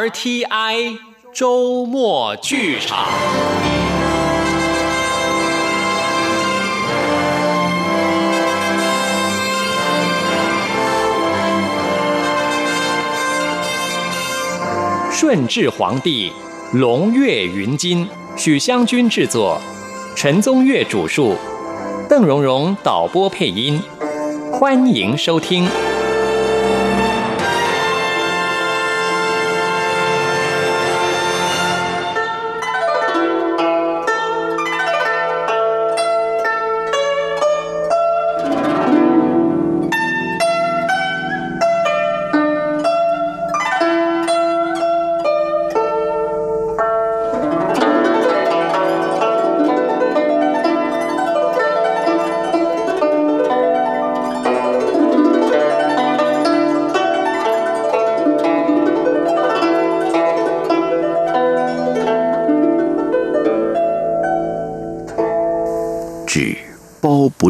RTI 周末剧场。顺治皇帝，龙跃云津，许湘君制作，陈宗岳主述，邓荣荣导播配音，欢迎收听。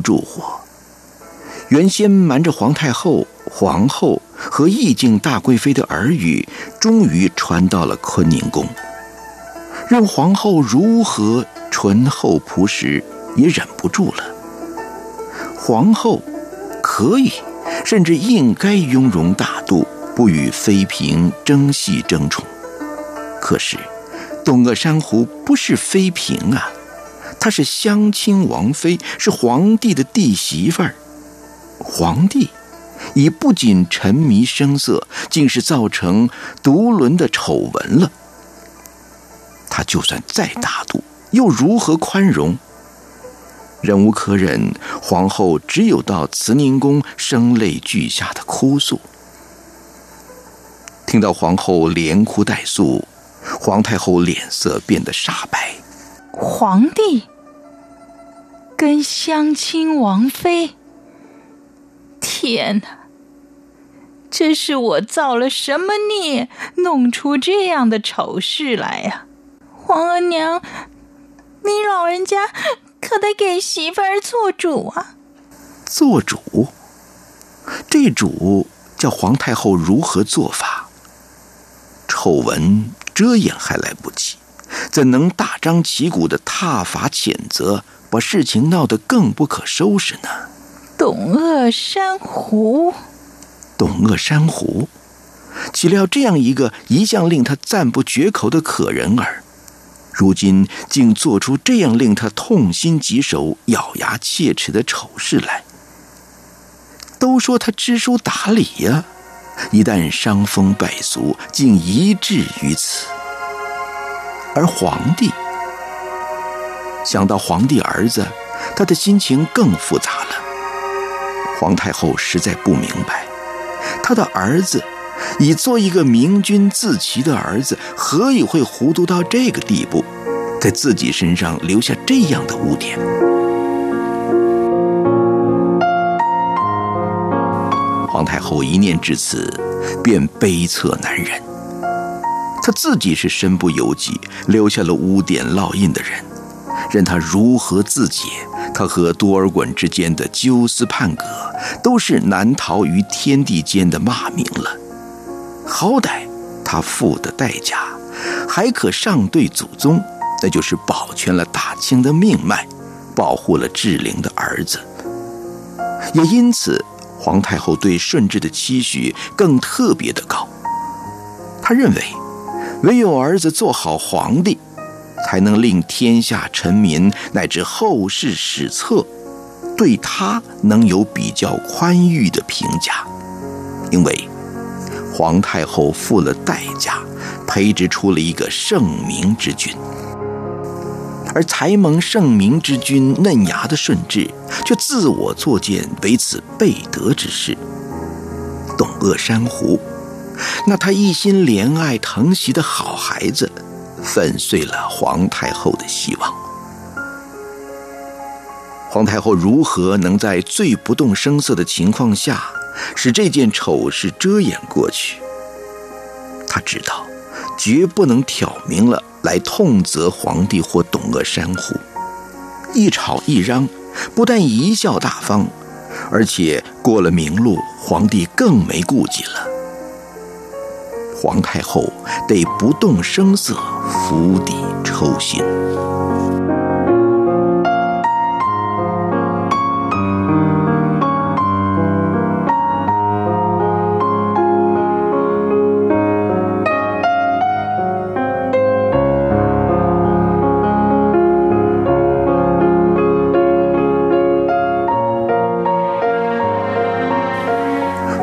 不住火。原先瞒着皇太后、皇后和义敬大贵妃的耳语，终于传到了坤宁宫。任皇后如何醇厚朴实，也忍不住了。皇后可以，甚至应该雍容大度，不与妃嫔争戏争宠。可是，董鄂珊瑚不是妃嫔啊。她是襄亲王妃，是皇帝的弟媳妇儿。皇帝已不仅沉迷声色，竟是造成独轮的丑闻了。他就算再大度，又如何宽容？忍无可忍，皇后只有到慈宁宫声泪俱下的哭诉。听到皇后连哭带诉，皇太后脸色变得煞白。皇帝跟襄亲王妃，天哪！这是我造了什么孽，弄出这样的丑事来呀？皇额娘，你老人家可得给媳妇儿做主啊！做主？这主叫皇太后如何做法？丑闻遮掩还来不及。怎能大张旗鼓的挞伐谴责，把事情闹得更不可收拾呢？董鄂珊瑚，董鄂珊瑚，岂料这样一个一向令他赞不绝口的可人儿，如今竟做出这样令他痛心疾首、咬牙切齿的丑事来。都说他知书达理呀，一旦伤风败俗，竟一至于此。而皇帝想到皇帝儿子，他的心情更复杂了。皇太后实在不明白，他的儿子已做一个明君自齐的儿子，何以会糊涂到这个地步，在自己身上留下这样的污点？皇太后一念至此，便悲恻难忍。他自己是身不由己，留下了污点烙印的人，任他如何自解，他和多尔衮之间的纠丝判葛，都是难逃于天地间的骂名了。好歹他付的代价，还可上对祖宗，那就是保全了大清的命脉，保护了志玲的儿子。也因此，皇太后对顺治的期许更特别的高。他认为。唯有儿子做好皇帝，才能令天下臣民乃至后世史册，对他能有比较宽裕的评价。因为皇太后付了代价，培植出了一个圣明之君，而才蒙圣明之君嫩芽的顺治，却自我作践为此背德之事。董鄂珊瑚。那他一心怜爱疼惜的好孩子，粉碎了皇太后的希望。皇太后如何能在最不动声色的情况下，使这件丑事遮掩过去？她知道，绝不能挑明了来痛责皇帝或董鄂山虎。一吵一嚷，不但贻笑大方，而且过了明路，皇帝更没顾忌了。皇太后得不动声色，釜底抽薪。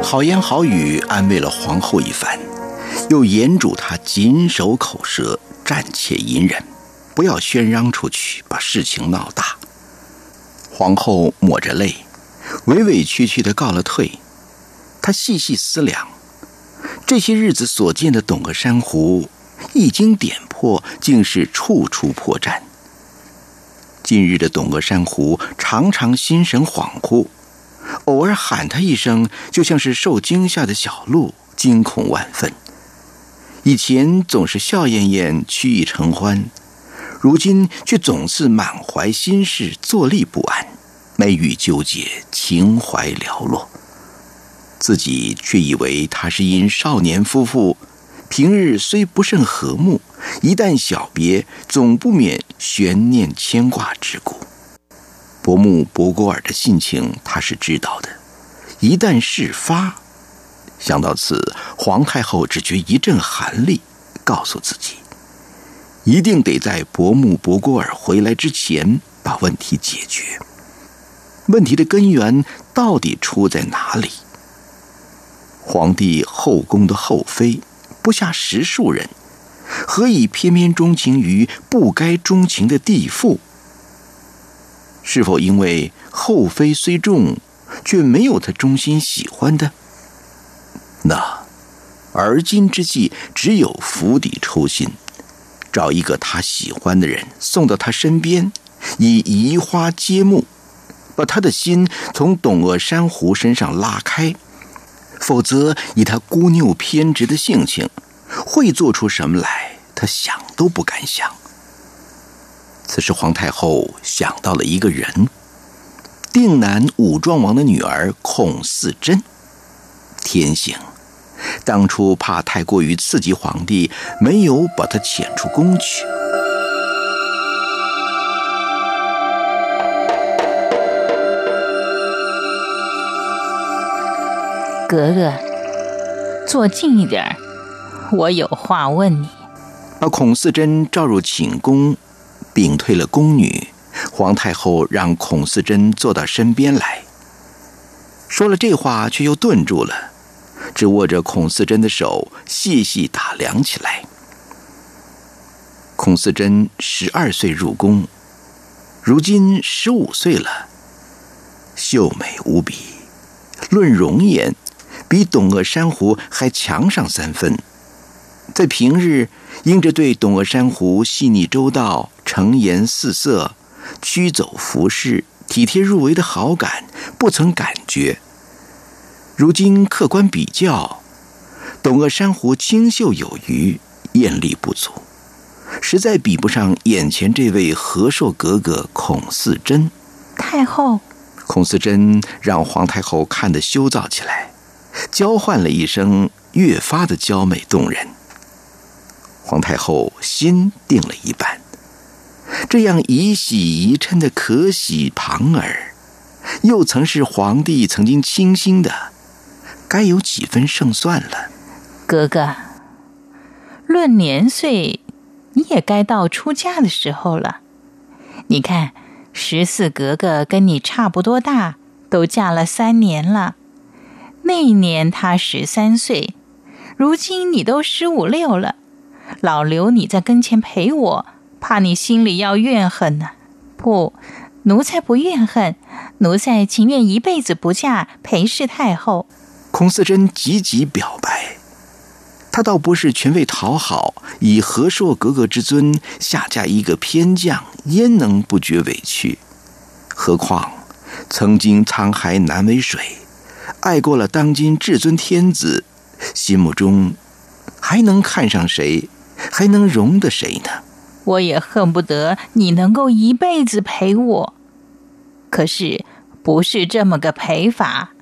好言好语安慰了皇后一番，又严嘱他谨守口舌，暂且隐忍，不要宣嚷出去，把事情闹大。皇后抹着泪，委委屈屈的告了退。她细细思量，这些日子所见的董鄂珊瑚，一经点破，竟是处处破绽。近日的董鄂珊瑚常常心神恍惚。偶尔喊他一声，就像是受惊吓的小鹿，惊恐万分。以前总是笑晏晏，曲意承欢，如今却总是满怀心事，坐立不安，眉宇纠结，情怀寥落。自己却以为他是因少年夫妇平日虽不甚和睦，一旦小别，总不免悬念牵挂之故。伯母伯郭尔的性情，他是知道的。一旦事发，想到此，皇太后只觉一阵寒栗，告诉自己，一定得在伯母伯郭尔回来之前把问题解决。问题的根源到底出在哪里？皇帝后宫的后妃不下十数人，何以偏偏钟情于不该钟情的弟妇？是否因为后妃虽重，却没有他衷心喜欢的？那，而今之计只有釜底抽薪，找一个他喜欢的人送到他身边，以移花接木，把他的心从董鄂珊瑚身上拉开。否则，以他孤拗偏执的性情，会做出什么来？他想都不敢想。此时，皇太后想到了一个人——定南武庄王的女儿孔四贞。天性，当初怕太过于刺激皇帝，没有把他遣出宫去。格格，坐近一点我有话问你。把孔四贞召入寝宫。屏退了宫女，皇太后让孔四贞坐到身边来说了这话，却又顿住了，只握着孔四贞的手细细打量起来。孔四贞十二岁入宫，如今十五岁了，秀美无比，论容颜，比董鄂珊瑚还强上三分。在平日，因着对董鄂珊瑚细腻周到、成言四色、驱走服饰、体贴入微的好感，不曾感觉。如今客观比较，董鄂珊瑚清秀有余，艳丽不足，实在比不上眼前这位和硕格格孔四贞。太后，孔四贞让皇太后看得羞躁起来，娇唤了一声，越发的娇美动人。皇太后心定了一半，这样以喜宜嗔的可喜旁儿，又曾是皇帝曾经倾心的，该有几分胜算了。格格，论年岁，你也该到出嫁的时候了。你看，十四格格跟你差不多大，都嫁了三年了。那年她十三岁，如今你都十五六了。老刘你在跟前陪我，怕你心里要怨恨呢。不，奴才不怨恨，奴才情愿一辈子不嫁陪侍太后。孔四贞急急表白，他倒不是全为讨好，以和硕格格之尊下嫁一个偏将，焉能不觉委屈？何况曾经沧海难为水，爱过了当今至尊天子，心目中还能看上谁？还能容得谁呢？我也恨不得你能够一辈子陪我，可是不是这么个陪法。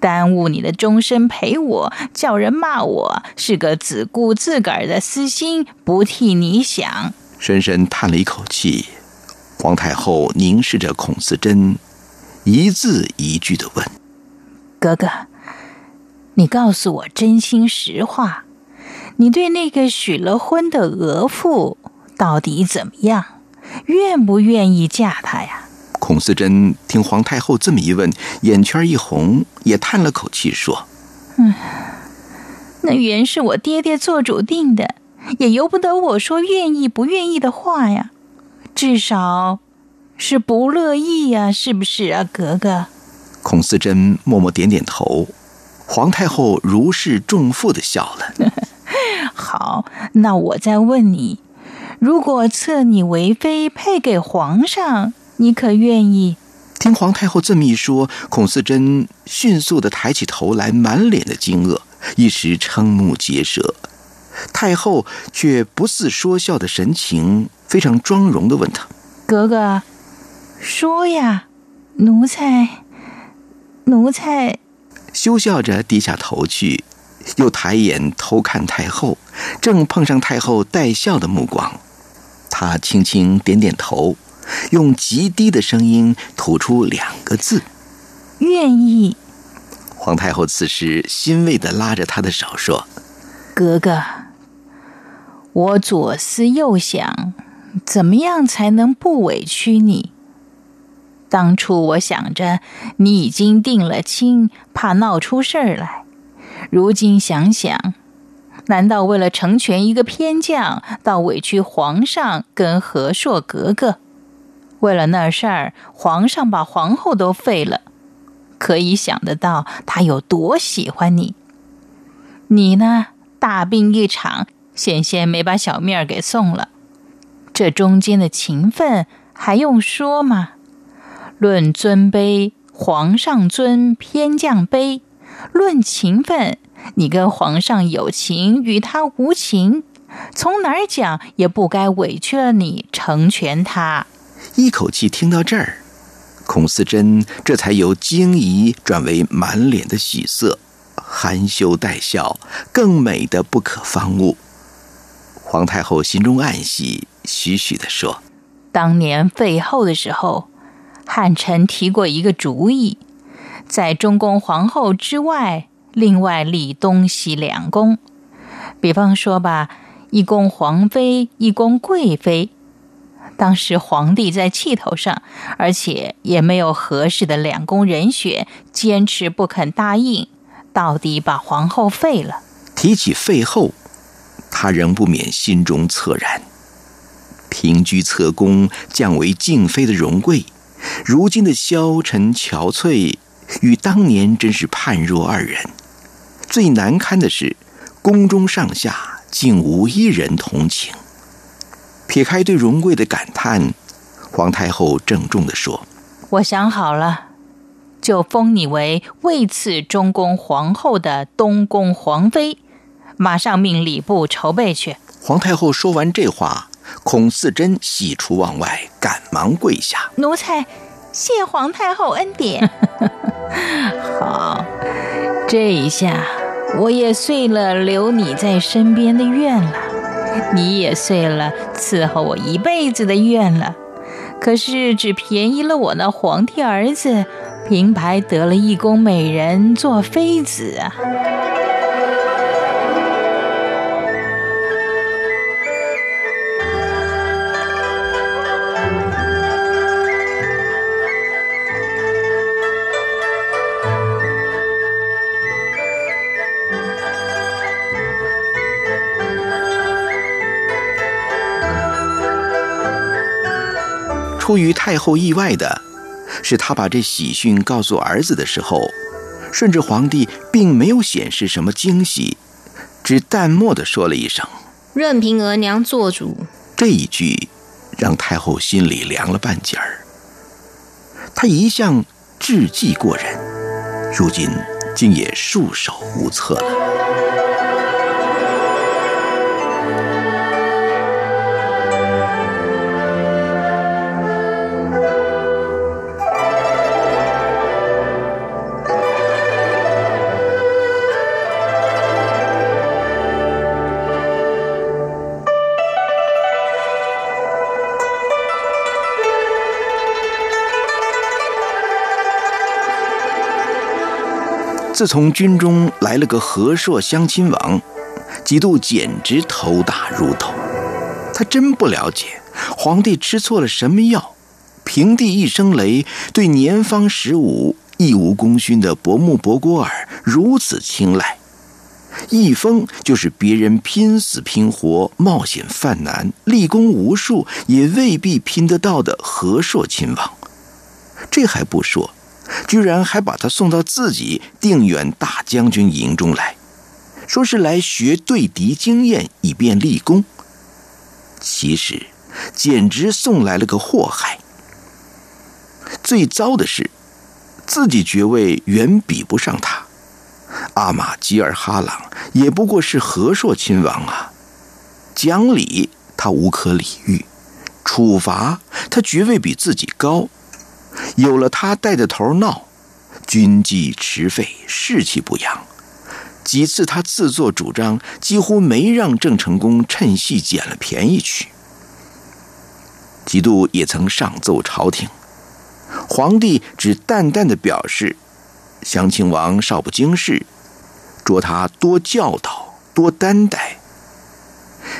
耽误你的终身陪我，叫人骂我是个只顾自个儿的私心，不替你想。深深叹了一口气，皇太后凝视着孔思珍，一字一句的问：“哥哥，你告诉我真心实话，你对那个许了婚的额驸到底怎么样？愿不愿意嫁他呀？”孔思珍听皇太后这么一问，眼圈一红，也叹了口气说：“嗯，那原是我爹爹做主定的，也由不得我说愿意不愿意的话呀。至少是不乐意呀，是不是啊，格格？”孔思珍默默点点头。皇太后如释重负的笑了。好，那我再问你：如果册你为妃，配给皇上？你可愿意？听皇太后这么一说，孔四贞迅速的抬起头来，满脸的惊愕，一时瞠目结舌。太后却不似说笑的神情，非常庄容的问他：“格格，说呀，奴才，奴才。”羞笑着低下头去，又抬眼偷看太后，正碰上太后带笑的目光，他轻轻点点头。用极低的声音吐出两个字：“愿意。”皇太后此时欣慰的拉着他的手说：“格格，我左思右想，怎么样才能不委屈你？当初我想着你已经定了亲，怕闹出事儿来。如今想想，难道为了成全一个偏将，倒委屈皇上跟和硕格格？”为了那事儿，皇上把皇后都废了，可以想得到他有多喜欢你。你呢，大病一场，险些没把小命儿给送了。这中间的情分还用说吗？论尊卑，皇上尊，偏将卑；论情分，你跟皇上有情，与他无情，从哪儿讲也不该委屈了你，成全他。一口气听到这儿，孔思珍这才由惊疑转为满脸的喜色，含羞带笑，更美的不可方物。皇太后心中暗喜，徐徐的说：“当年废后的时候，汉臣提过一个主意，在中宫皇后之外，另外立东西两宫。比方说吧，一宫皇妃，一宫贵妃。”当时皇帝在气头上，而且也没有合适的两宫人选，坚持不肯答应，到底把皇后废了。提起废后，他仍不免心中恻然。平居侧宫，降为静妃的荣贵，如今的消沉憔悴，与当年真是判若二人。最难堪的是，宫中上下竟无一人同情。撇开对荣贵的感叹，皇太后郑重的说：“我想好了，就封你为位次中宫皇后的东宫皇妃，马上命礼部筹备去。”皇太后说完这话，孔四珍喜出望外，赶忙跪下：“奴才谢皇太后恩典。好，这一下我也遂了留你在身边的愿了。”你也遂了伺候我一辈子的愿了，可是只便宜了我那皇帝儿子，平白得了一宫美人做妃子啊。出于太后意外的，是他把这喜讯告诉儿子的时候，顺治皇帝并没有显示什么惊喜，只淡漠的说了一声：“任凭额娘做主。”这一句让太后心里凉了半截儿。她一向智计过人，如今竟也束手无策了。自从军中来了个和硕相亲王，几度简直头大如斗。他真不了解皇帝吃错了什么药，平地一声雷，对年方十五、义无功勋的伯木伯郭尔如此青睐。一封就是别人拼死拼活、冒险犯难、立功无数，也未必拼得到的和硕亲王。这还不说，居然还把他送到自己定远大将军营中来，说是来学对敌经验，以便立功。其实，简直送来了个祸害。最糟的是，自己爵位远比不上他。阿玛吉尔哈朗也不过是和硕亲王啊，讲理他无可理喻，处罚他爵位比自己高。有了他带着头闹，军纪迟废，士气不扬。几次他自作主张，几乎没让郑成功趁隙捡了便宜去。几度也曾上奏朝廷，皇帝只淡淡的表示，襄亲王少不经事，捉他多教导，多担待，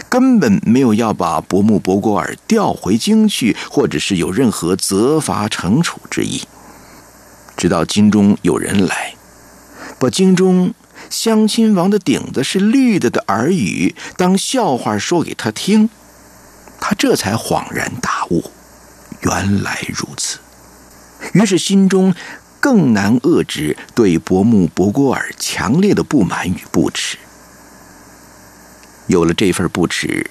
根本没有要把伯木博郭尔调回京去，或者是有任何责罚惩处之意。直到京中有人来，把京中。相亲王的顶子是绿的的耳语，当笑话说给他听，他这才恍然大悟，原来如此。于是心中更难遏制对伯木博郭尔强烈的不满与不耻。有了这份不耻，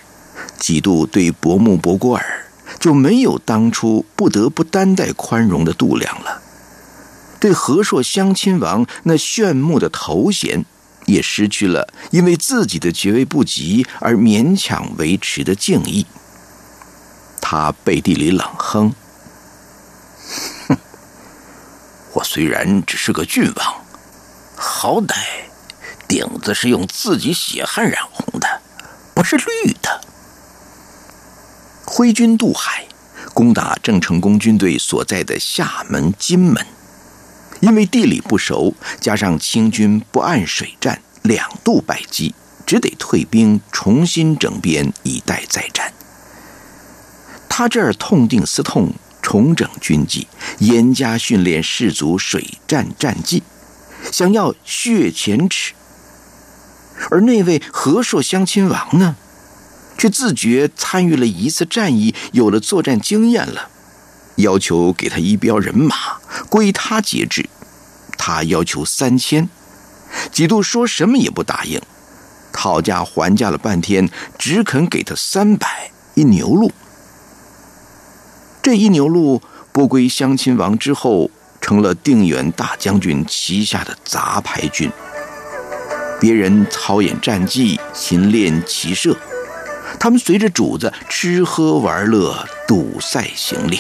几度对伯木伯郭尔就没有当初不得不担待宽容的度量了。对和硕相亲王那炫目的头衔，也失去了因为自己的爵位不及而勉强维持的敬意。他背地里冷哼：“哼，我虽然只是个郡王，好歹顶子是用自己血汗染红的，不是绿的。”挥军渡海，攻打郑成功军队所在的厦门、金门。因为地理不熟，加上清军不按水战，两度败绩，只得退兵，重新整编，以待再战。他这儿痛定思痛，重整军纪，严加训练士卒水战战绩，想要血前耻。而那位和硕相亲王呢，却自觉参与了一次战役，有了作战经验了。要求给他一标人马，归他节制。他要求三千，几度说什么也不答应，讨价还价了半天，只肯给他三百一牛鹿。这一牛鹿不归相亲王之后，成了定远大将军旗下的杂牌军。别人操演战绩，勤练骑射，他们随着主子吃喝玩乐，赌赛行猎。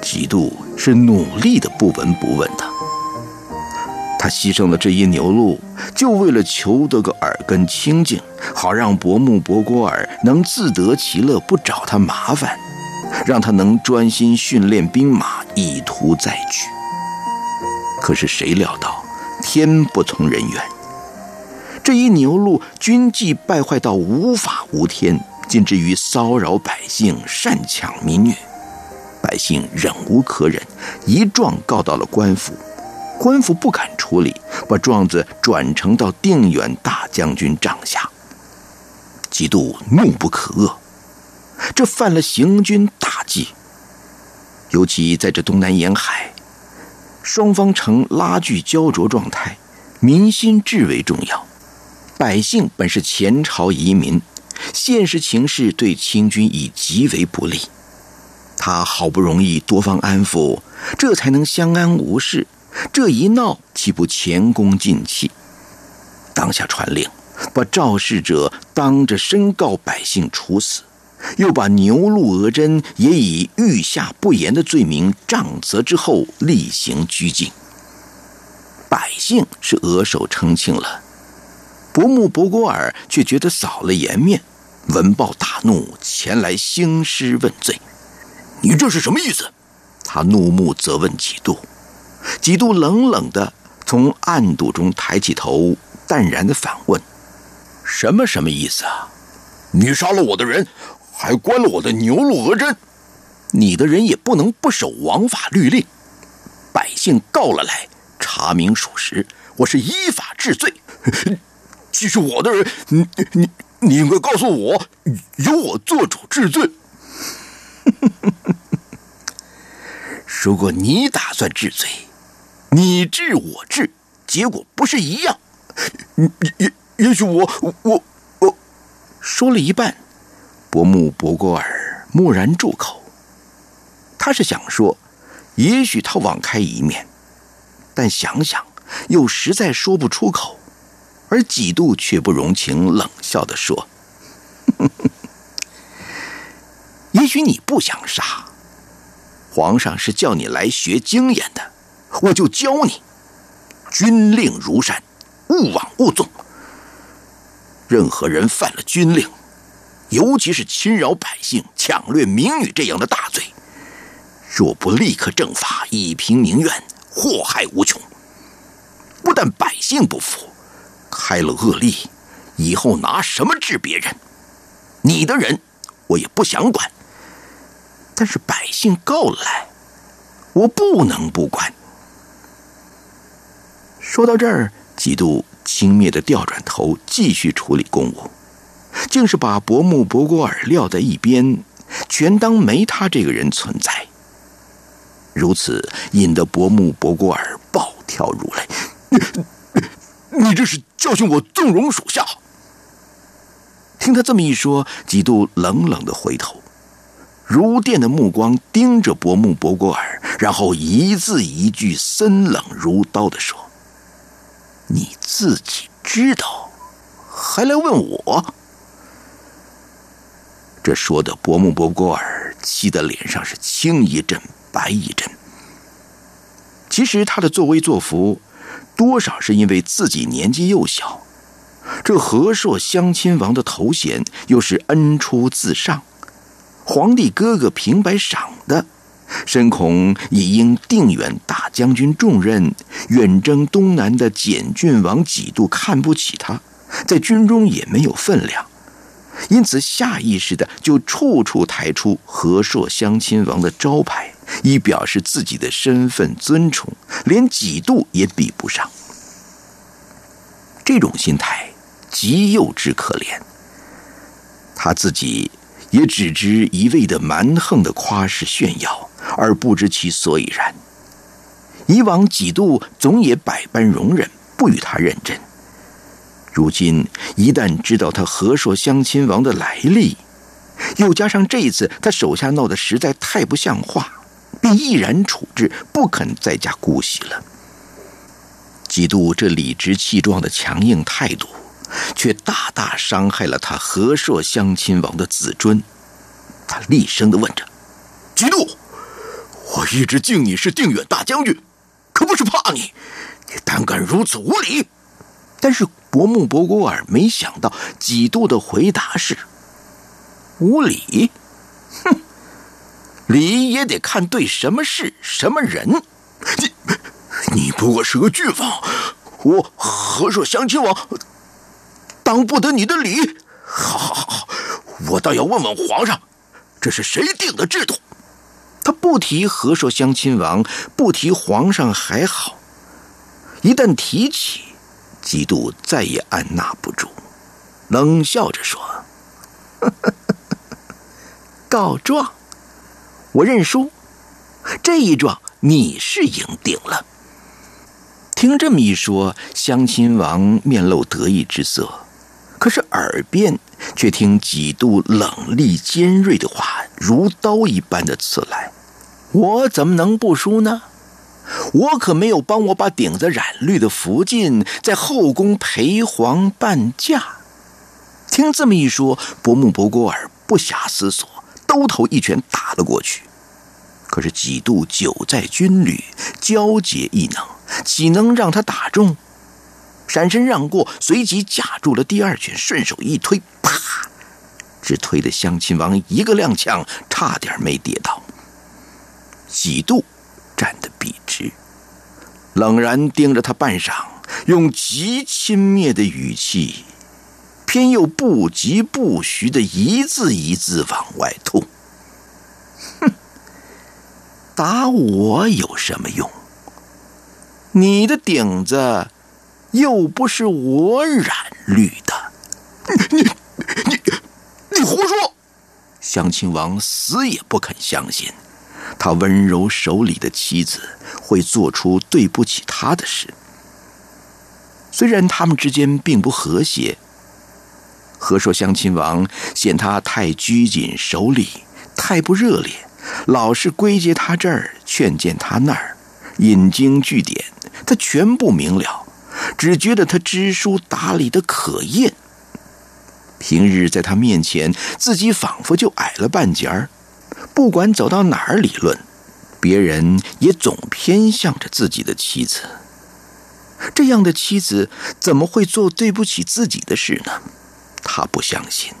几度是努力的不闻不问的，他牺牲了这一牛鹿，就为了求得个耳根清净，好让伯木伯郭尔能自得其乐，不找他麻烦，让他能专心训练兵马，以图再举。可是谁料到天不从人愿，这一牛鹿军纪败坏到无法无天，尽至于骚扰百姓，擅抢民女。百姓忍无可忍，一状告到了官府，官府不敢处理，把状子转呈到定远大将军帐下。几度怒不可遏，这犯了行军大忌。尤其在这东南沿海，双方呈拉锯焦灼状态，民心至为重要。百姓本是前朝移民，现实情势对清军已极为不利。他好不容易多方安抚，这才能相安无事。这一闹，岂不前功尽弃？当下传令，把肇事者当着申告百姓处死，又把牛鹿额真也以御下不严的罪名杖责之后，例行拘禁。百姓是额手称庆了，伯木伯果尔却觉得扫了颜面，闻报大怒，前来兴师问罪。你这是什么意思？他怒目责问几度，几度冷冷的从暗度中抬起头，淡然的反问：“什么什么意思啊？你杀了我的人，还关了我的牛鹿额针，你的人也不能不守王法律令。百姓告了来，查明属实，我是依法治罪。既是我的人，你你你应该告诉我，由我做主治罪。如果你打算治罪，你治我治，结果不是一样？也也也许我我我说了一半，伯木伯过尔蓦然住口。他是想说，也许他网开一面，但想想又实在说不出口。而几度却不容情，冷笑的说：“也许你不想杀，皇上是叫你来学经验的，我就教你。军令如山，勿枉勿纵。任何人犯了军令，尤其是侵扰百姓、抢掠民女这样的大罪，若不立刻正法，以平民怨，祸害无穷。不但百姓不服。”开了恶例，以后拿什么治别人？你的人我也不想管，但是百姓告来，我不能不管。说到这儿，几度轻蔑的调转头，继续处理公务，竟是把伯木伯过尔撂在一边，全当没他这个人存在。如此，引得伯木伯过尔暴跳如雷。你你这是教训我纵容属下。听他这么一说，几度冷冷的回头，如电的目光盯着伯木伯过尔，然后一字一句森冷如刀的说：“你自己知道，还来问我？”这说的伯木伯郭尔气得脸上是青一阵白一阵。其实他的作威作福。多少是因为自己年纪幼小，这和硕乡亲王的头衔又是恩出自上，皇帝哥哥平白赏的，深恐已因定远大将军重任，远征东南的简郡王几度看不起他，在军中也没有分量，因此下意识的就处处抬出和硕相亲王的招牌。以表示自己的身份尊崇，连几度也比不上。这种心态极幼稚可怜。他自己也只知一味的蛮横的夸饰炫耀，而不知其所以然。以往几度总也百般容忍，不与他认真。如今一旦知道他和硕乡亲王的来历，又加上这一次他手下闹得实在太不像话。便毅然处置，不肯再加姑息了。几度这理直气壮的强硬态度，却大大伤害了他和硕乡亲王的自尊。他厉声的问着：“几度，我一直敬你是定远大将军，可不是怕你，你胆敢如此无礼！”但是伯木伯古尔没想到几度的回答是：“无礼。”哼。礼也得看对什么事、什么人。你，你不过是个郡王，我和硕相亲王当不得你的礼。好，好，好，好，我倒要问问皇上，这是谁定的制度？他不提和硕相亲王，不提皇上还好，一旦提起，几度再也按捺不住，冷笑着说：“告状。”我认输，这一状你是赢定了。听这么一说，乡亲王面露得意之色，可是耳边却听几度冷厉尖锐的话如刀一般的刺来。我怎么能不输呢？我可没有帮我把顶子染绿的福晋在后宫陪皇伴驾。听这么一说，伯木伯过尔不暇思索。兜头一拳打了过去，可是几度久在军旅，交结异能，岂能让他打中？闪身让过，随即架住了第二拳，顺手一推，啪！只推得乡亲王一个踉跄，差点没跌倒。几度笔直，冷然盯着他半晌，用极轻蔑的语气，偏又不疾不徐的一字一字往外吐。哼，打我有什么用？你的顶子又不是我染绿的。你你你你胡说！襄亲王死也不肯相信，他温柔手里的妻子会做出对不起他的事。虽然他们之间并不和谐，何说襄亲王嫌他太拘谨守礼，太不热烈，老是归结他这儿，劝谏他那儿，引经据典，他全不明了，只觉得他知书达理的可厌。平日在他面前，自己仿佛就矮了半截儿。不管走到哪儿理论，别人也总偏向着自己的妻子。这样的妻子怎么会做对不起自己的事呢？他不相信，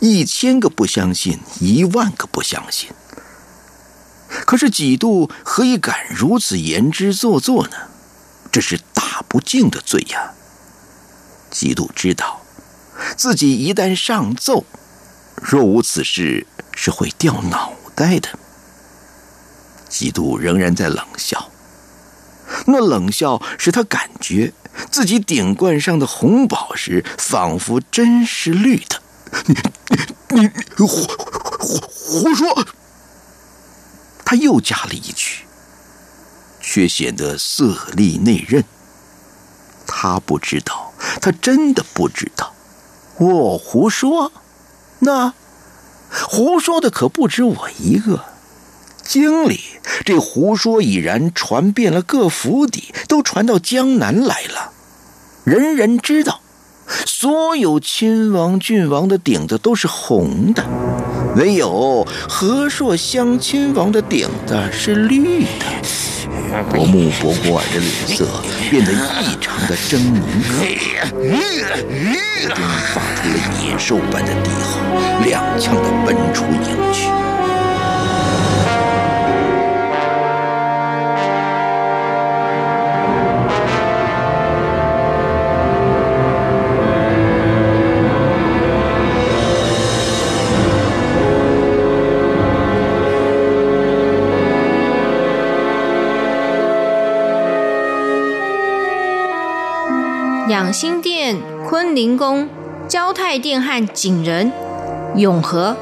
一千个不相信，一万个不相信。可是几度何以敢如此言之做作呢？这是大不敬的罪呀！几度知道。自己一旦上奏，若无此事，是会掉脑袋的。基督仍然在冷笑，那冷笑使他感觉自己顶冠上的红宝石仿佛真是绿的。你你你胡胡胡说！他又加了一句，却显得色厉内荏。他不知道，他真的不知道。我胡说，那胡说的可不止我一个。经理这胡说已然传遍了各府邸，都传到江南来了。人人知道，所有亲王郡王的顶子都是红的，唯有和硕乡亲王的顶子是绿的。伯木伯古尔的脸色变得异常的狰狞口，中发出了野兽般的低吼，踉跄的奔出营去。养心殿、坤宁宫、交泰殿和景仁、永和、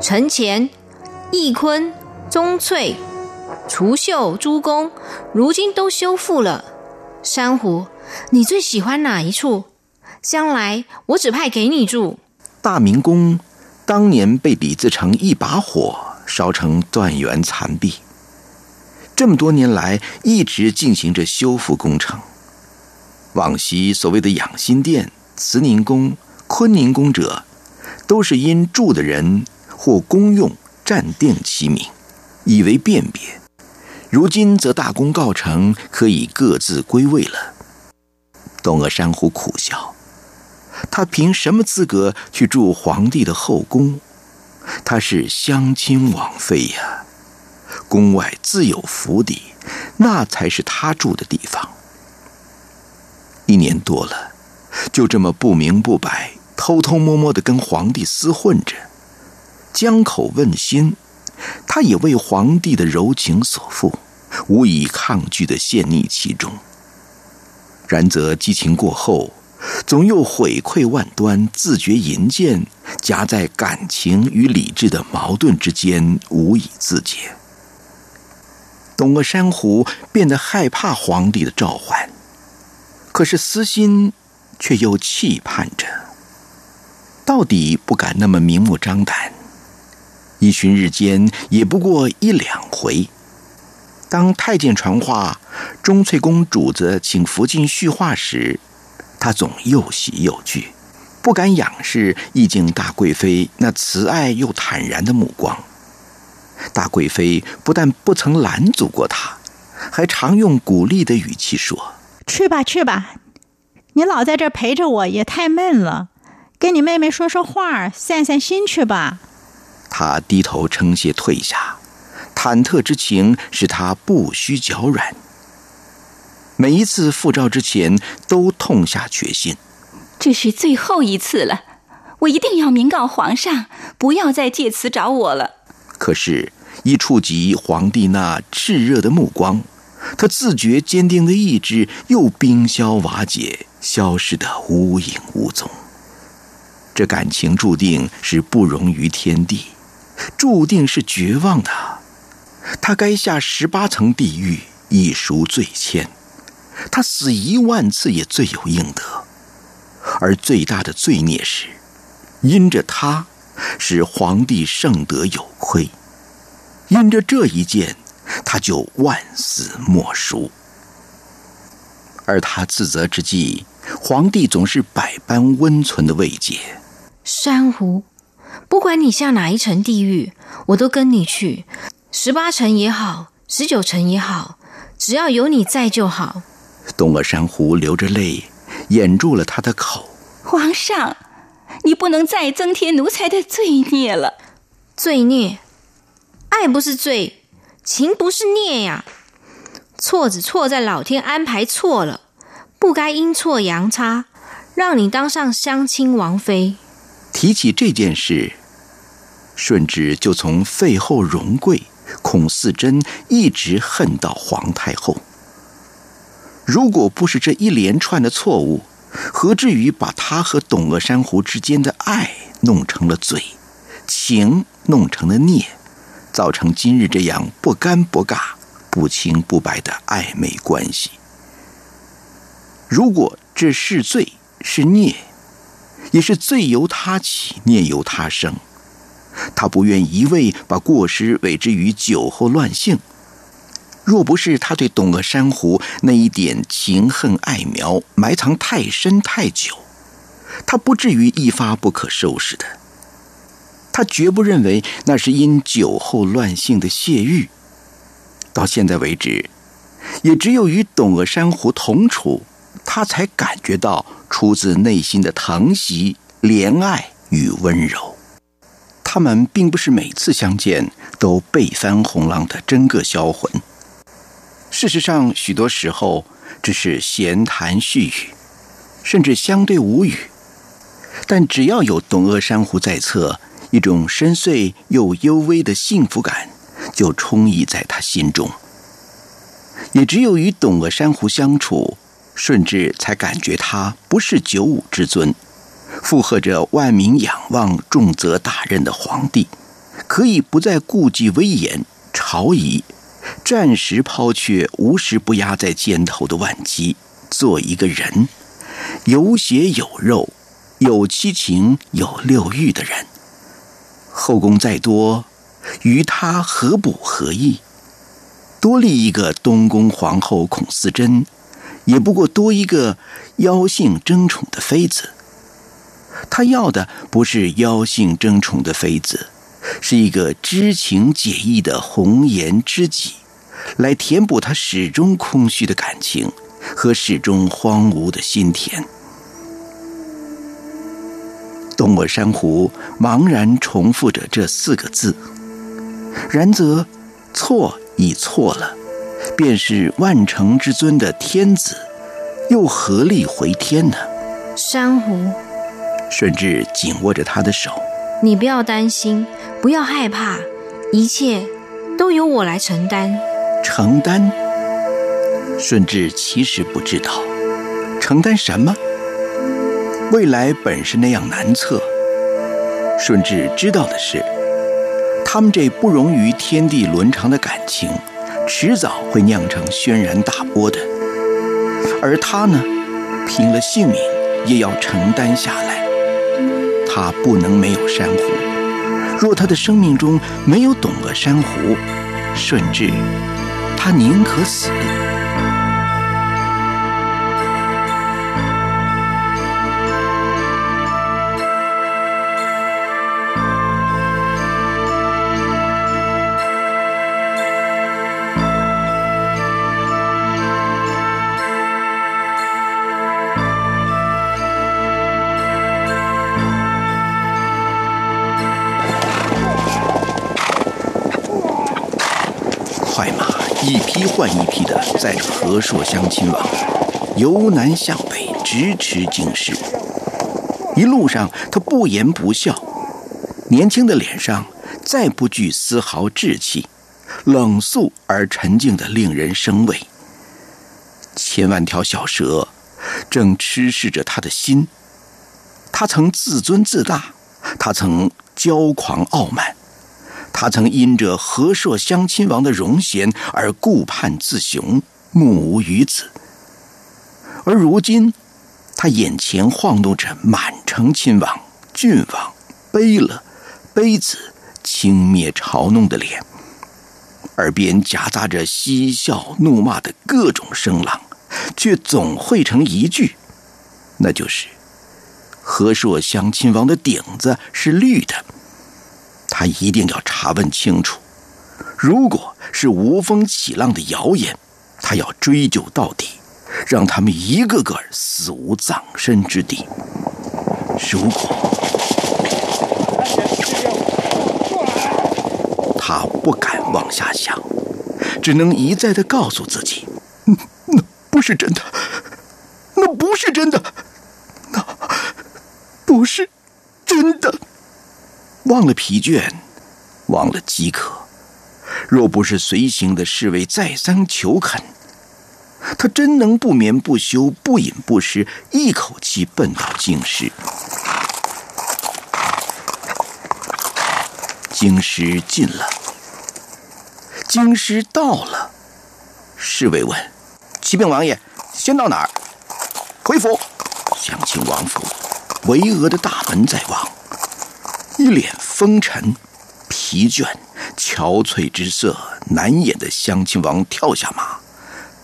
承乾、义坤、宗翠、除秀诸宫，如今都修复了。珊瑚，你最喜欢哪一处？将来我指派给你住。大明宫当年被李自成一把火烧成断垣残壁，这么多年来一直进行着修复工程。往昔所谓的养心殿、慈宁宫、坤宁宫者，都是因住的人或公用暂定其名，以为辨别。如今则大功告成，可以各自归位了。东阿珊瑚苦笑：他凭什么资格去住皇帝的后宫？他是相亲王妃呀，宫外自有府邸，那才是他住的地方。一年多了，就这么不明不白、偷偷摸摸的跟皇帝厮混着，江口问心，他也为皇帝的柔情所缚，无以抗拒的陷溺其中。然则激情过后，总又悔愧万端，自觉淫贱，夹在感情与理智的矛盾之间，无以自解。董鄂珊瑚变得害怕皇帝的召唤。可是私心，却又期盼着。到底不敢那么明目张胆，一旬日间也不过一两回。当太监传话，钟粹宫主子请福晋叙话时，他总又喜又惧，不敢仰视意境大贵妃那慈爱又坦然的目光。大贵妃不但不曾拦阻过他，还常用鼓励的语气说。去吧去吧，你老在这陪着我也太闷了，跟你妹妹说说话，散散心去吧。他低头称谢退下，忐忑之情使他不需脚软。每一次复召之前，都痛下决心。这是最后一次了，我一定要明告皇上，不要再借此找我了。可是，一触及皇帝那炽热的目光，他自觉坚定的意志又冰消瓦解，消失得无影无踪。这感情注定是不容于天地，注定是绝望的。他该下十八层地狱，以赎罪愆。他死一万次也罪有应得，而最大的罪孽是，因着他，使皇帝圣德有亏，因着这一件，他就万死莫赎。而他自责之际，皇帝总是百般温存的慰藉。珊瑚，不管你下哪一层地狱，我都跟你去，十八层也好，十九层也好，只要有你在就好。东阿珊瑚流着泪，掩住了他的口。皇上，你不能再增添奴才的罪孽了。罪孽，爱不是罪，情不是孽呀。错只错在老天安排错了，不该阴错阳差，让你当上相亲王妃。提起这件事，顺治就从废后荣贵、孔四贞一直恨到皇太后。如果不是这一连串的错误，何至于把他和董鄂珊瑚之间的爱弄成了罪，情弄成了孽，造成今日这样不干不尬、不清不白的暧昧关系？如果这是罪是孽，也是罪由他起，孽由他生。他不愿一味把过失委之于酒后乱性。若不是他对董鄂珊瑚那一点情恨爱苗埋藏太深太久，他不至于一发不可收拾的。他绝不认为那是因酒后乱性的泄欲。到现在为止，也只有与董鄂珊瑚同处，他才感觉到出自内心的疼惜、怜爱与温柔。他们并不是每次相见都背翻红浪的真个销魂。事实上，许多时候只是闲谈絮语，甚至相对无语。但只要有董鄂珊瑚在侧，一种深邃又幽微的幸福感就充溢在他心中。也只有与董鄂珊瑚相处，顺治才感觉他不是九五之尊，附和着万民仰望、重责大任的皇帝，可以不再顾忌威严、朝仪。暂时抛却无时不压在肩头的万机，做一个人，有血有肉，有七情有六欲的人。后宫再多，与他何补何益？多立一个东宫皇后孔思贞，也不过多一个妖性争宠的妃子。他要的不是妖性争宠的妃子。是一个知情解意的红颜知己，来填补他始终空虚的感情和始终荒芜的心田。东我珊瑚茫然重复着这四个字，然则错已错了，便是万乘之尊的天子，又何力回天呢？珊瑚，顺治紧握着他的手，你不要担心。不要害怕，一切都由我来承担。承担？顺治其实不知道承担什么。未来本是那样难测。顺治知道的是，他们这不容于天地伦常的感情，迟早会酿成轩然大波的。而他呢，拼了性命也要承担下来。他不能没有珊瑚。若他的生命中没有董鄂珊瑚，顺治，他宁可死。快马一批换一批的载着和硕相亲王，由南向北直驰京师。一路上，他不言不笑，年轻的脸上再不具丝毫稚气，冷肃而沉静的令人生畏。千万条小蛇正吃噬着他的心。他曾自尊自大，他曾骄狂傲慢，他曾因着和硕乡亲王的荣衔而顾盼自雄，目无余子。而如今，他眼前晃动着满城亲王、郡王、卑了、卑子轻蔑嘲弄的脸，耳边夹杂着嬉笑怒骂的各种声浪，却总汇成一句，那就是：“和硕乡亲王的顶子是绿的。”他一定要查问清楚，如果是无风起浪的谣言，他要追究到底，让他们一个个死无葬身之地。如果他不敢往下想，只能一再的告诉自己：“那不是真的，那不是真的，那不是真的。”忘了疲倦，忘了饥渴。若不是随行的侍卫再三求恳，他真能不眠不休、不饮不食，一口气奔到京师。京师近了，京师到了。侍卫问：“启禀王爷，先到哪儿？”回府。想请王府，巍峨的大门在望。一脸风尘、疲倦、憔悴之色难掩的乡亲王跳下马，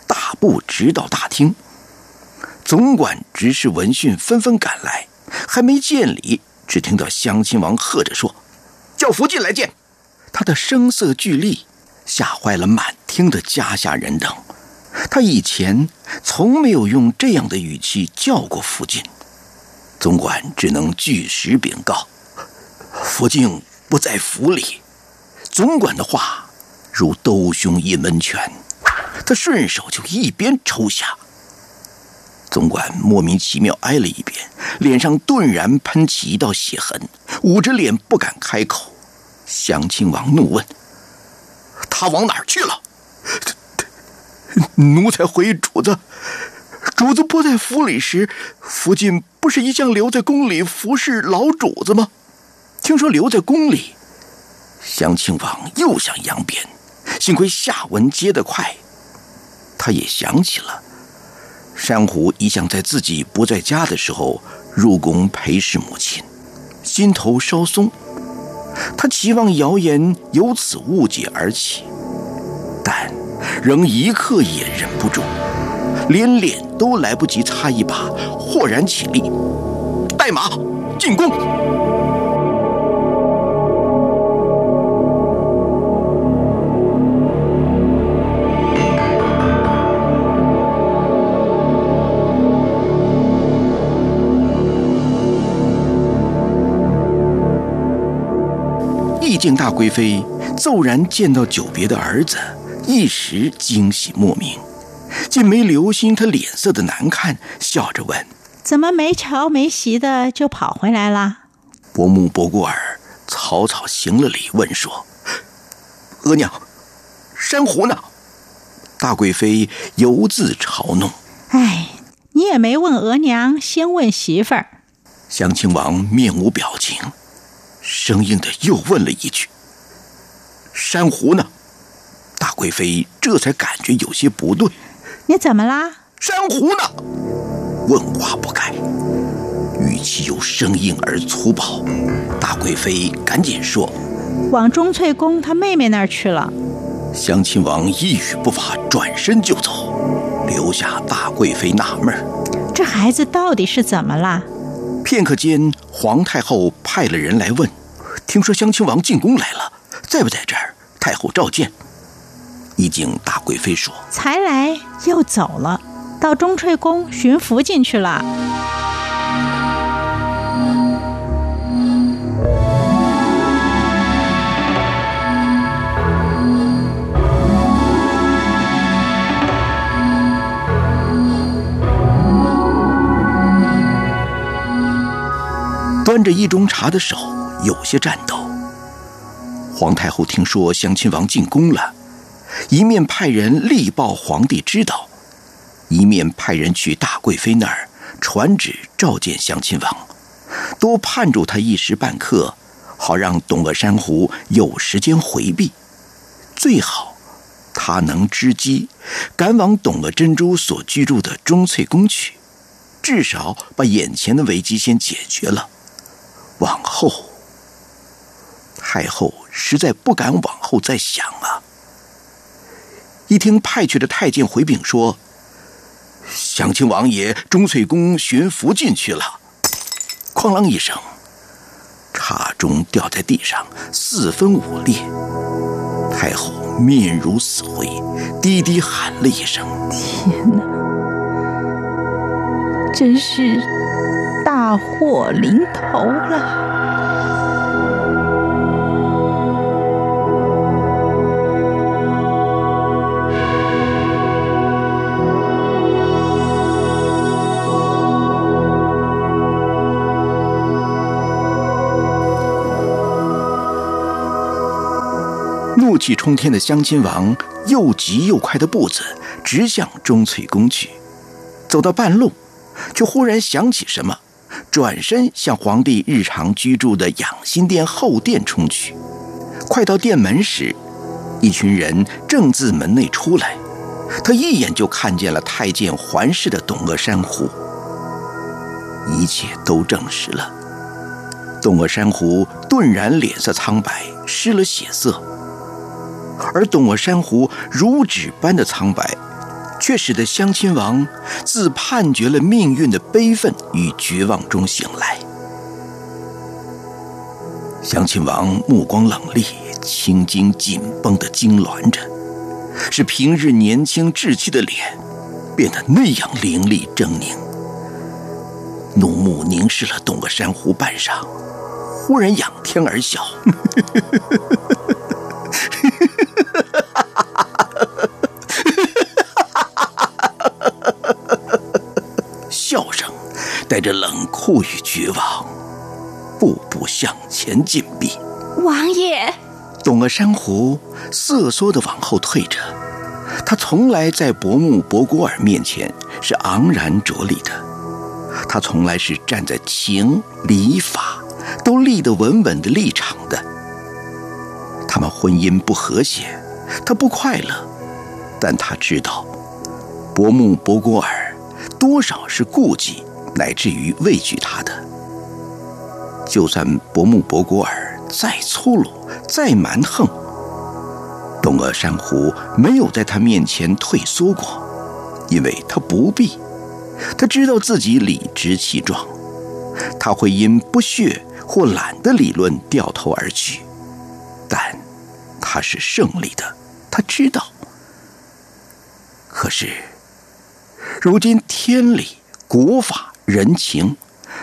大步直到大厅。总管执事闻讯纷纷赶来，还没见礼，只听到乡亲王喝着说：“叫福晋来见。”他的声色俱厉，吓坏了满厅的家下人等。他以前从没有用这样的语气叫过福晋，总管只能据实禀告。福晋不在府里，总管的话如兜胸一闷拳，他顺手就一鞭抽下。总管莫名其妙挨了一鞭，脸上顿然喷起一道血痕，捂着脸不敢开口。襄亲王怒问：“他往哪儿去了？”奴才回主子，主子不在府里时，福晋不是一向留在宫里服侍老主子吗？听说留在宫里，襄亲王又想扬鞭，幸亏下文接得快，他也想起了珊瑚一向在自己不在家的时候入宫陪侍母亲，心头稍松。他期望谣言由此误解而起，但仍一刻也忍不住，连脸都来不及擦一把，豁然起立，带马进宫。毕竟大贵妃骤然见到久别的儿子，一时惊喜莫名，竟没留心他脸色的难看，笑着问：“怎么没朝没席的就跑回来了？”伯母伯过尔草草行了礼，问说：“额娘，珊瑚呢？”大贵妃犹自嘲弄：“哎，你也没问额娘，先问媳妇儿。”襄亲王面无表情。生硬的又问了一句：“珊瑚呢？”大贵妃这才感觉有些不对。你怎么啦？珊瑚呢？问话不改，语气又生硬而粗暴。大贵妃赶紧说：“往钟翠宫他妹妹那儿去了。”襄亲王一语不发，转身就走，留下大贵妃纳闷这孩子到底是怎么了？片刻间，皇太后派了人来问：“听说襄亲王进宫来了，在不在这儿？太后召见。一经，大贵妃说：“才来又走了，到中翠宫巡福进去了。”端着一盅茶的手。有些颤抖。皇太后听说襄亲王进宫了，一面派人力报皇帝知道，一面派人去大贵妃那儿传旨召见襄亲王，多盼住他一时半刻，好让董鄂珊瑚有时间回避，最好他能知机，赶往董鄂珍珠所居住的钟粹宫去，至少把眼前的危机先解决了，往后。太后实在不敢往后再想啊！一听派去的太监回禀说，襄亲王爷钟粹宫寻福进去了，哐啷一声，茶盅掉在地上，四分五裂。太后面如死灰，低低喊了一声：“天哪！真是大祸临头了！”气冲天的襄亲王又急又快的步子直向钟粹宫去，走到半路，却忽然想起什么，转身向皇帝日常居住的养心殿后殿冲去。快到殿门时，一群人正自门内出来，他一眼就看见了太监环视的董鄂珊瑚。一切都证实了，董鄂珊瑚顿然脸色苍白，失了血色。而董鄂珊瑚如纸般的苍白，却使得襄亲王自判决了命运的悲愤与绝望中醒来。襄亲王目光冷厉，青筋紧绷的痉挛着，使平日年轻稚气的脸变得那样凌厉狰狞。怒目凝视了董鄂珊瑚半晌，忽然仰天而。笑带着冷酷与绝望，步步向前进逼。王爷，董鄂珊瑚瑟缩的往后退着。他从来在伯木博古尔面前是昂然着力的，他从来是站在情理法都立得稳稳的立场的。他们婚姻不和谐，他不快乐，但他知道，伯木博古尔多少是顾忌乃至于畏惧他的。就算伯木博古尔再粗鲁、再蛮横，东鄂珊瑚没有在他面前退缩过，因为他不必。他知道自己理直气壮，他会因不屑或懒的理论掉头而去，但。他是胜利的，他知道。可是，如今天理、国法、人情，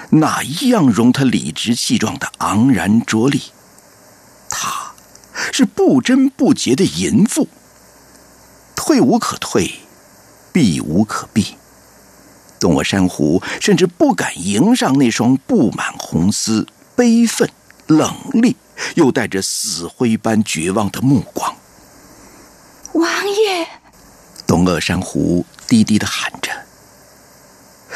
哪一样容他理直气壮的昂然着力？他是不贞不洁的淫妇，退无可退，避无可避。董鄂珊瑚甚至不敢迎上那双布满红丝、悲愤、冷厉。又带着死灰般绝望的目光。王爷，东鄂珊瑚低低的喊着。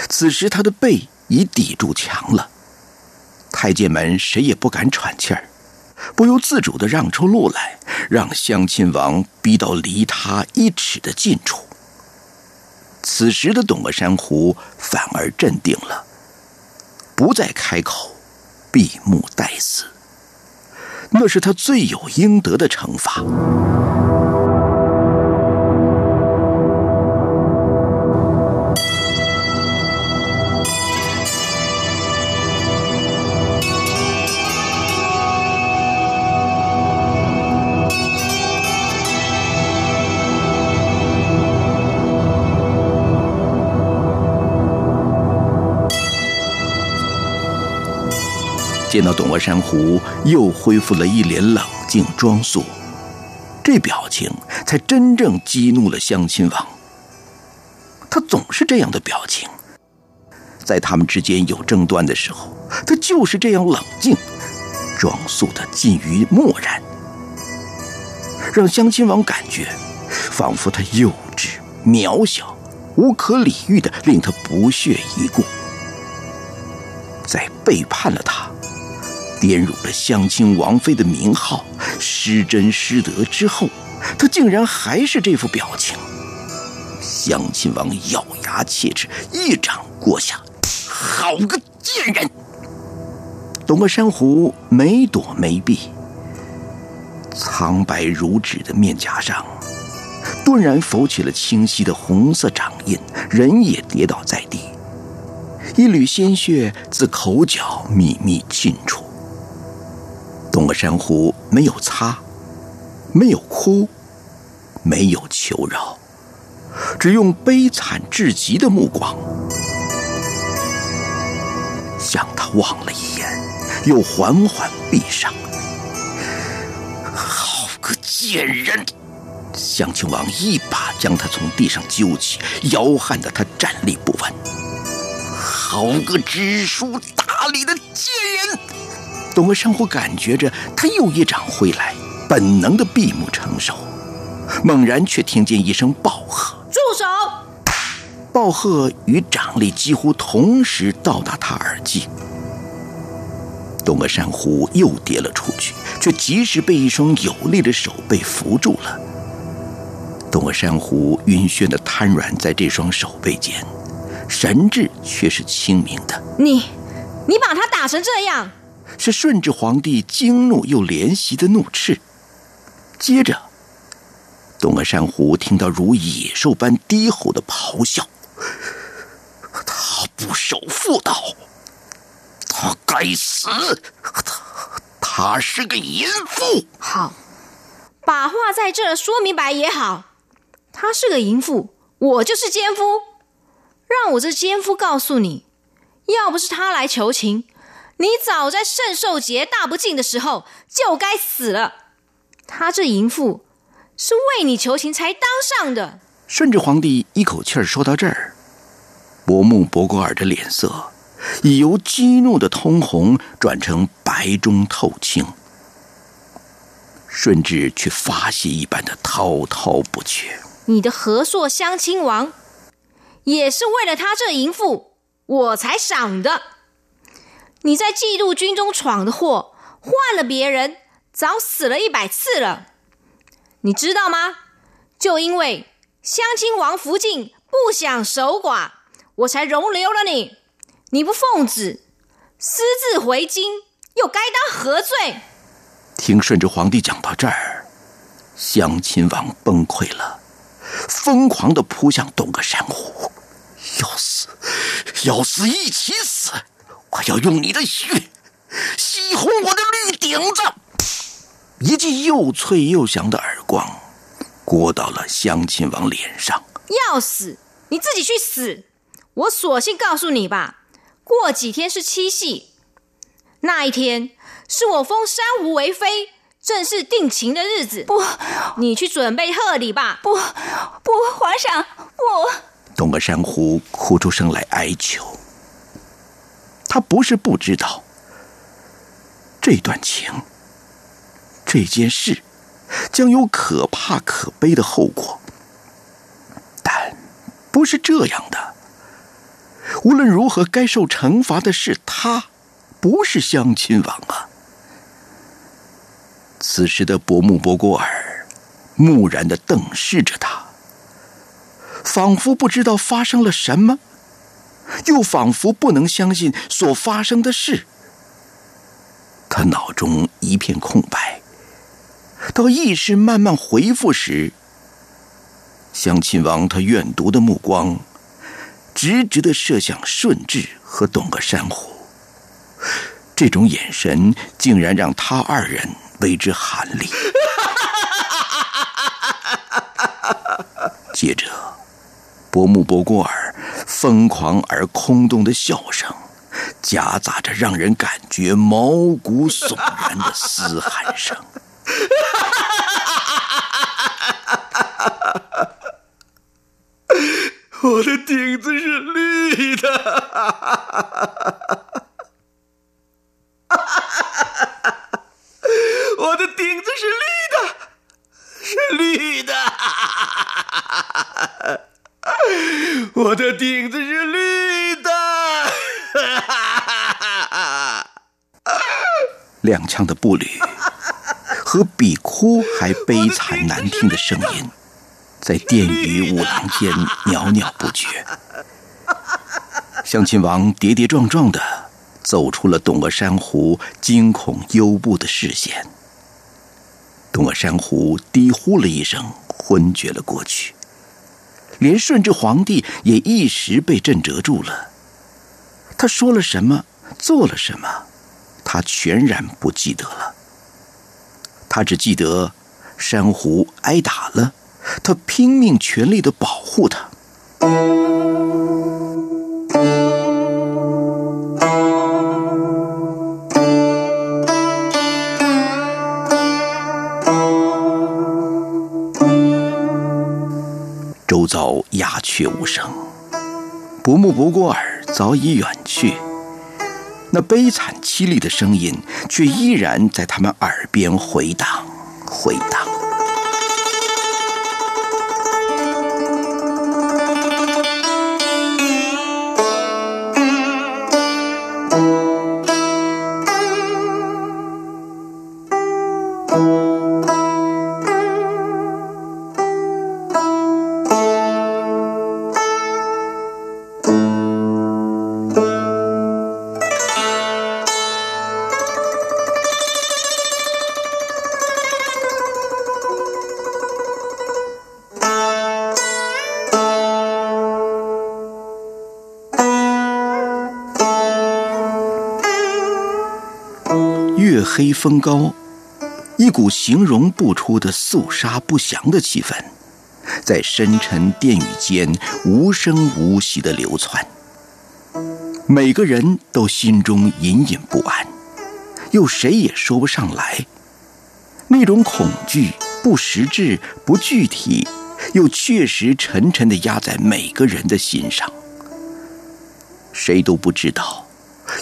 此时他的背已抵住墙了，太监们谁也不敢喘气儿，不由自主的让出路来，让襄亲王逼到离他一尺的近处。此时的董鄂山湖反而镇定了，不再开口，闭目待死。那是他罪有应得的惩罚。见到董鄂珊瑚又恢复了一脸冷静装束，这表情才真正激怒了襄亲王。他总是这样的表情，在他们之间有争端的时候，他就是这样冷静、装束的近于漠然，让襄亲王感觉，仿佛他幼稚、渺小、无可理喻的，令他不屑一顾。在背叛了他、玷辱了襄亲王妃的名号、失贞失德之后，他竟然还是这副表情。襄亲王咬牙切齿，一掌过下。好个贱人！董个珊瑚没躲没避，苍白如纸的面颊上顿然浮起了清晰的红色掌印，人也跌倒在地，一缕鲜血自口角秘密沁出。董个珊瑚没有擦，没有哭，没有求饶，只用悲惨至极的目光。向他望了一眼，又缓缓闭上。好个贱人！襄亲王一把将他从地上揪起，摇撼得他站立不稳。好个知书达理的贱人！董鄂山虎感觉着他又一掌挥来，本能的闭目承受，猛然却听见一声暴喝：“住手！”暴喝与掌力几乎同时到达他耳际，东个珊瑚又跌了出去，却及时被一双有力的手背扶住了。东个珊瑚晕眩的瘫软在这双手背间，神志却是清明的。你，你把他打成这样，是顺治皇帝惊怒又怜惜的怒斥。接着，东阿珊瑚听到如野兽般低吼的咆哮。他不守妇道，他该死！他他是个淫妇。好，把话在这说明白也好。他是个淫妇，我就是奸夫。让我这奸夫告诉你，要不是他来求情，你早在圣寿节大不敬的时候就该死了。他这淫妇是为你求情才当上的。顺治皇帝一口气儿说到这儿。伯木博果尔的脸色已由激怒的通红转成白中透青，顺治却发泄一般的滔滔不绝。你的和硕相亲王也是为了他这淫妇我才赏的。你在嫉妒军中闯的祸，换了别人早死了一百次了。你知道吗？就因为襄亲王福晋不想守寡。我才容留了你，你不奉旨私自回京，又该当何罪？听顺治皇帝讲到这儿，襄亲王崩溃了，疯狂的扑向东阁山虎，要死，要死，一起死！我要用你的血洗红我的绿顶子！一记又脆又响的耳光，掴到了襄亲王脸上。要死，你自己去死！我索性告诉你吧，过几天是七夕，那一天是我封珊瑚为妃、正式定情的日子。不，你去准备贺礼吧。不，不，皇上，不！东个珊瑚哭出声来哀求。他不是不知道，这段情、这件事将有可怕可悲的后果，但不是这样的。无论如何，该受惩罚的是他，不是乡亲王啊！此时的伯木博郭尔木然的瞪视着他，仿佛不知道发生了什么，又仿佛不能相信所发生的事。他脑中一片空白，到意识慢慢回复时，乡亲王他怨毒的目光。直直的射向顺治和董个珊瑚，这种眼神竟然让他二人为之寒栗。接着，伯木伯郭尔疯狂而空洞的笑声，夹杂着让人感觉毛骨悚然的嘶喊声。我的顶子是绿的，哈哈哈我的顶子是绿的，是绿的，哈哈哈我的顶子是绿的。踉跄的步履和比哭还悲惨难听的声音，在殿宇五廊间袅袅不绝。乡亲王跌跌撞撞的走出了董鄂山湖惊恐幽怖的视线。董鄂山湖低呼了一声，昏厥了过去。连顺治皇帝也一时被震折住了。他说了什么，做了什么？他全然不记得了，他只记得珊瑚挨打了，他拼命全力的保护他。周遭鸦雀无声，不目不过耳早已远去。那悲惨凄厉的声音，却依然在他们耳边回荡，回荡。黑风高，一股形容不出的肃杀不祥的气氛，在深沉殿宇间无声无息的流窜。每个人都心中隐隐不安，又谁也说不上来。那种恐惧不实质、不具体，又确实沉沉的压在每个人的心上。谁都不知道，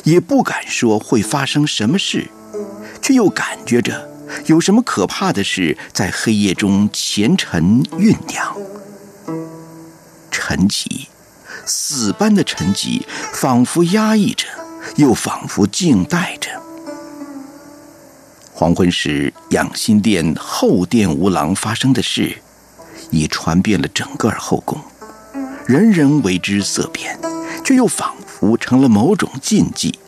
也不敢说会发生什么事。却又感觉着有什么可怕的事在黑夜中前尘酝酿，沉寂，死般的沉寂，仿佛压抑着，又仿佛静待着。黄昏时，养心殿后殿无廊发生的事，已传遍了整个后宫，人人为之色变，却又仿佛成了某种禁忌，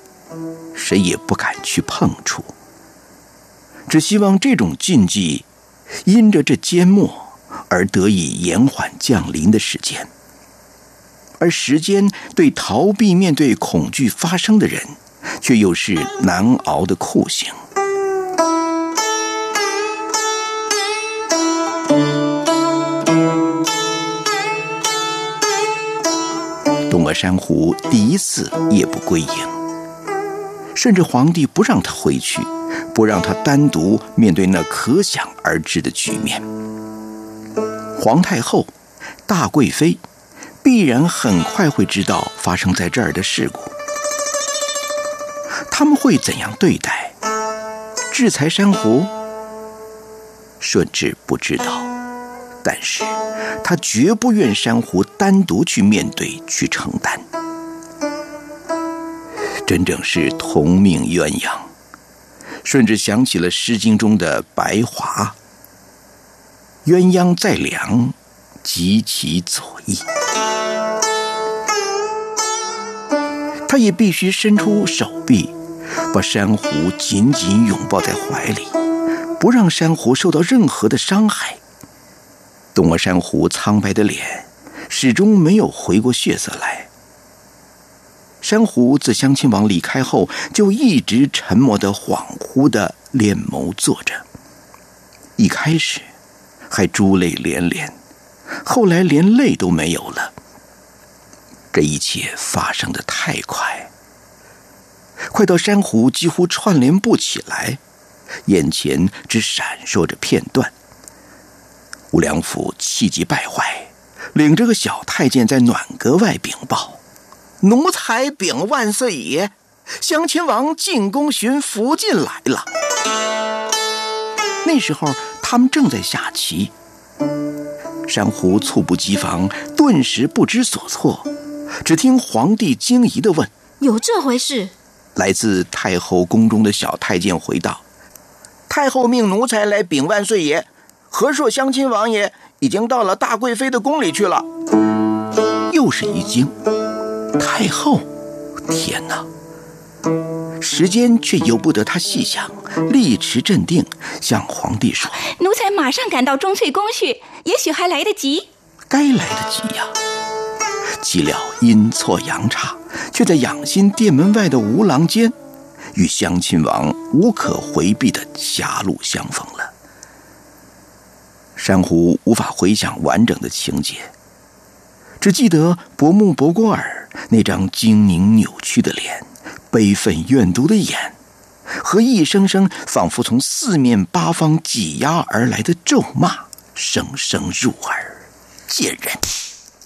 谁也不敢去碰触。只希望这种禁忌，因着这缄默而得以延缓降临的时间，而时间对逃避面对恐惧发生的人，却又是难熬的酷刑。东阿珊瑚第一次夜不归营，甚至皇帝不让他回去。不让他单独面对那可想而知的局面。皇太后、大贵妃必然很快会知道发生在这儿的事故，他们会怎样对待？制裁珊瑚？顺治不知道，但是他绝不愿珊瑚单独去面对、去承担。真正是同命鸳鸯。顺治想起了《诗经》中的白华：“鸳鸯在梁，及其左翼。”他也必须伸出手臂，把珊瑚紧紧拥抱在怀里，不让珊瑚受到任何的伤害。东阿珊瑚苍白的脸，始终没有回过血色来。珊瑚自襄亲王离开后，就一直沉默的、恍惚的敛眸坐着。一开始还珠泪连连，后来连泪都没有了。这一切发生的太快，快到珊瑚几乎串联不起来，眼前只闪烁着片段。吴良辅气急败坏，领着个小太监在暖阁外禀报：“奴才禀万岁爷，襄亲王进宫寻福晋来了。”那时候他们正在下棋，珊瑚猝不及防，顿时不知所措。只听皇帝惊疑地问：“有这回事？”来自太后宫中的小太监回道：“太后命奴才来禀万岁爷，和硕襄亲王爷已经到了大贵妃的宫里去了。”又是一惊，太后，天哪！时间却由不得他细想，立持镇定，向皇帝说：“奴才马上赶到钟粹宫去，也许还来得及。”该来得及呀！岂料阴错阳差，却在养心殿门外的吴郎间，与襄亲王无可回避的狭路相逢了。珊瑚无法回想完整的情节，只记得薄暮薄过尔那张狰狞扭曲的脸。悲愤怨毒的眼，和一声声仿佛从四面八方挤压而来的咒骂，声声入耳。贱人，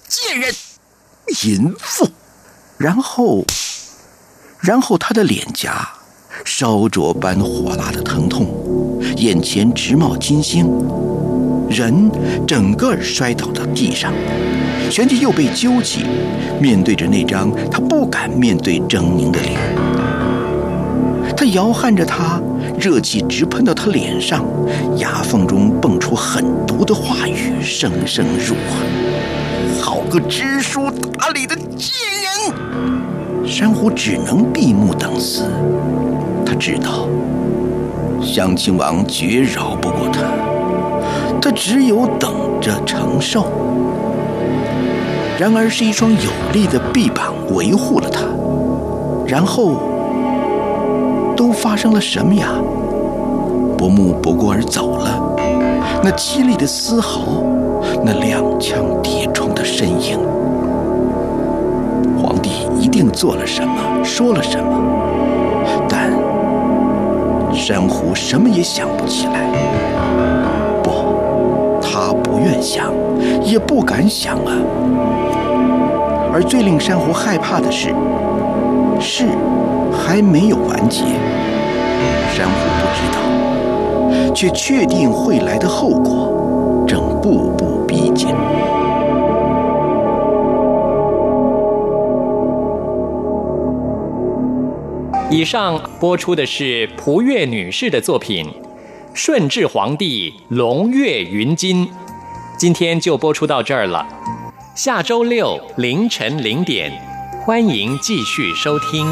贱人，淫妇！然后，然后他的脸颊烧灼般火辣的疼痛，眼前直冒金星，人整个摔倒到地上，旋即又被揪起，面对着那张他不敢面对狰狞的脸。他摇撼着他，热气直喷到他脸上，牙缝中蹦出狠毒的话语，声声入耳。好个知书达理的贱人！珊瑚只能闭目等死。他知道，襄亲王绝饶不过他，他只有等着承受。然而，是一双有力的臂膀维护了他。然后。都发生了什么呀？伯母伯过儿走了，那凄厉的嘶嚎，那踉跄跌冲的身影，皇帝一定做了什么，说了什么，但珊瑚什么也想不起来。愿想，也不敢想啊。而最令珊瑚害怕的是，是。还没有完结，珊瑚不知道，却确定会来的后果正步步逼近。以上播出的是蒲月女士的作品《顺治皇帝龙跃云津》，今天就播出到这儿了。下周六凌晨零点，欢迎继续收听。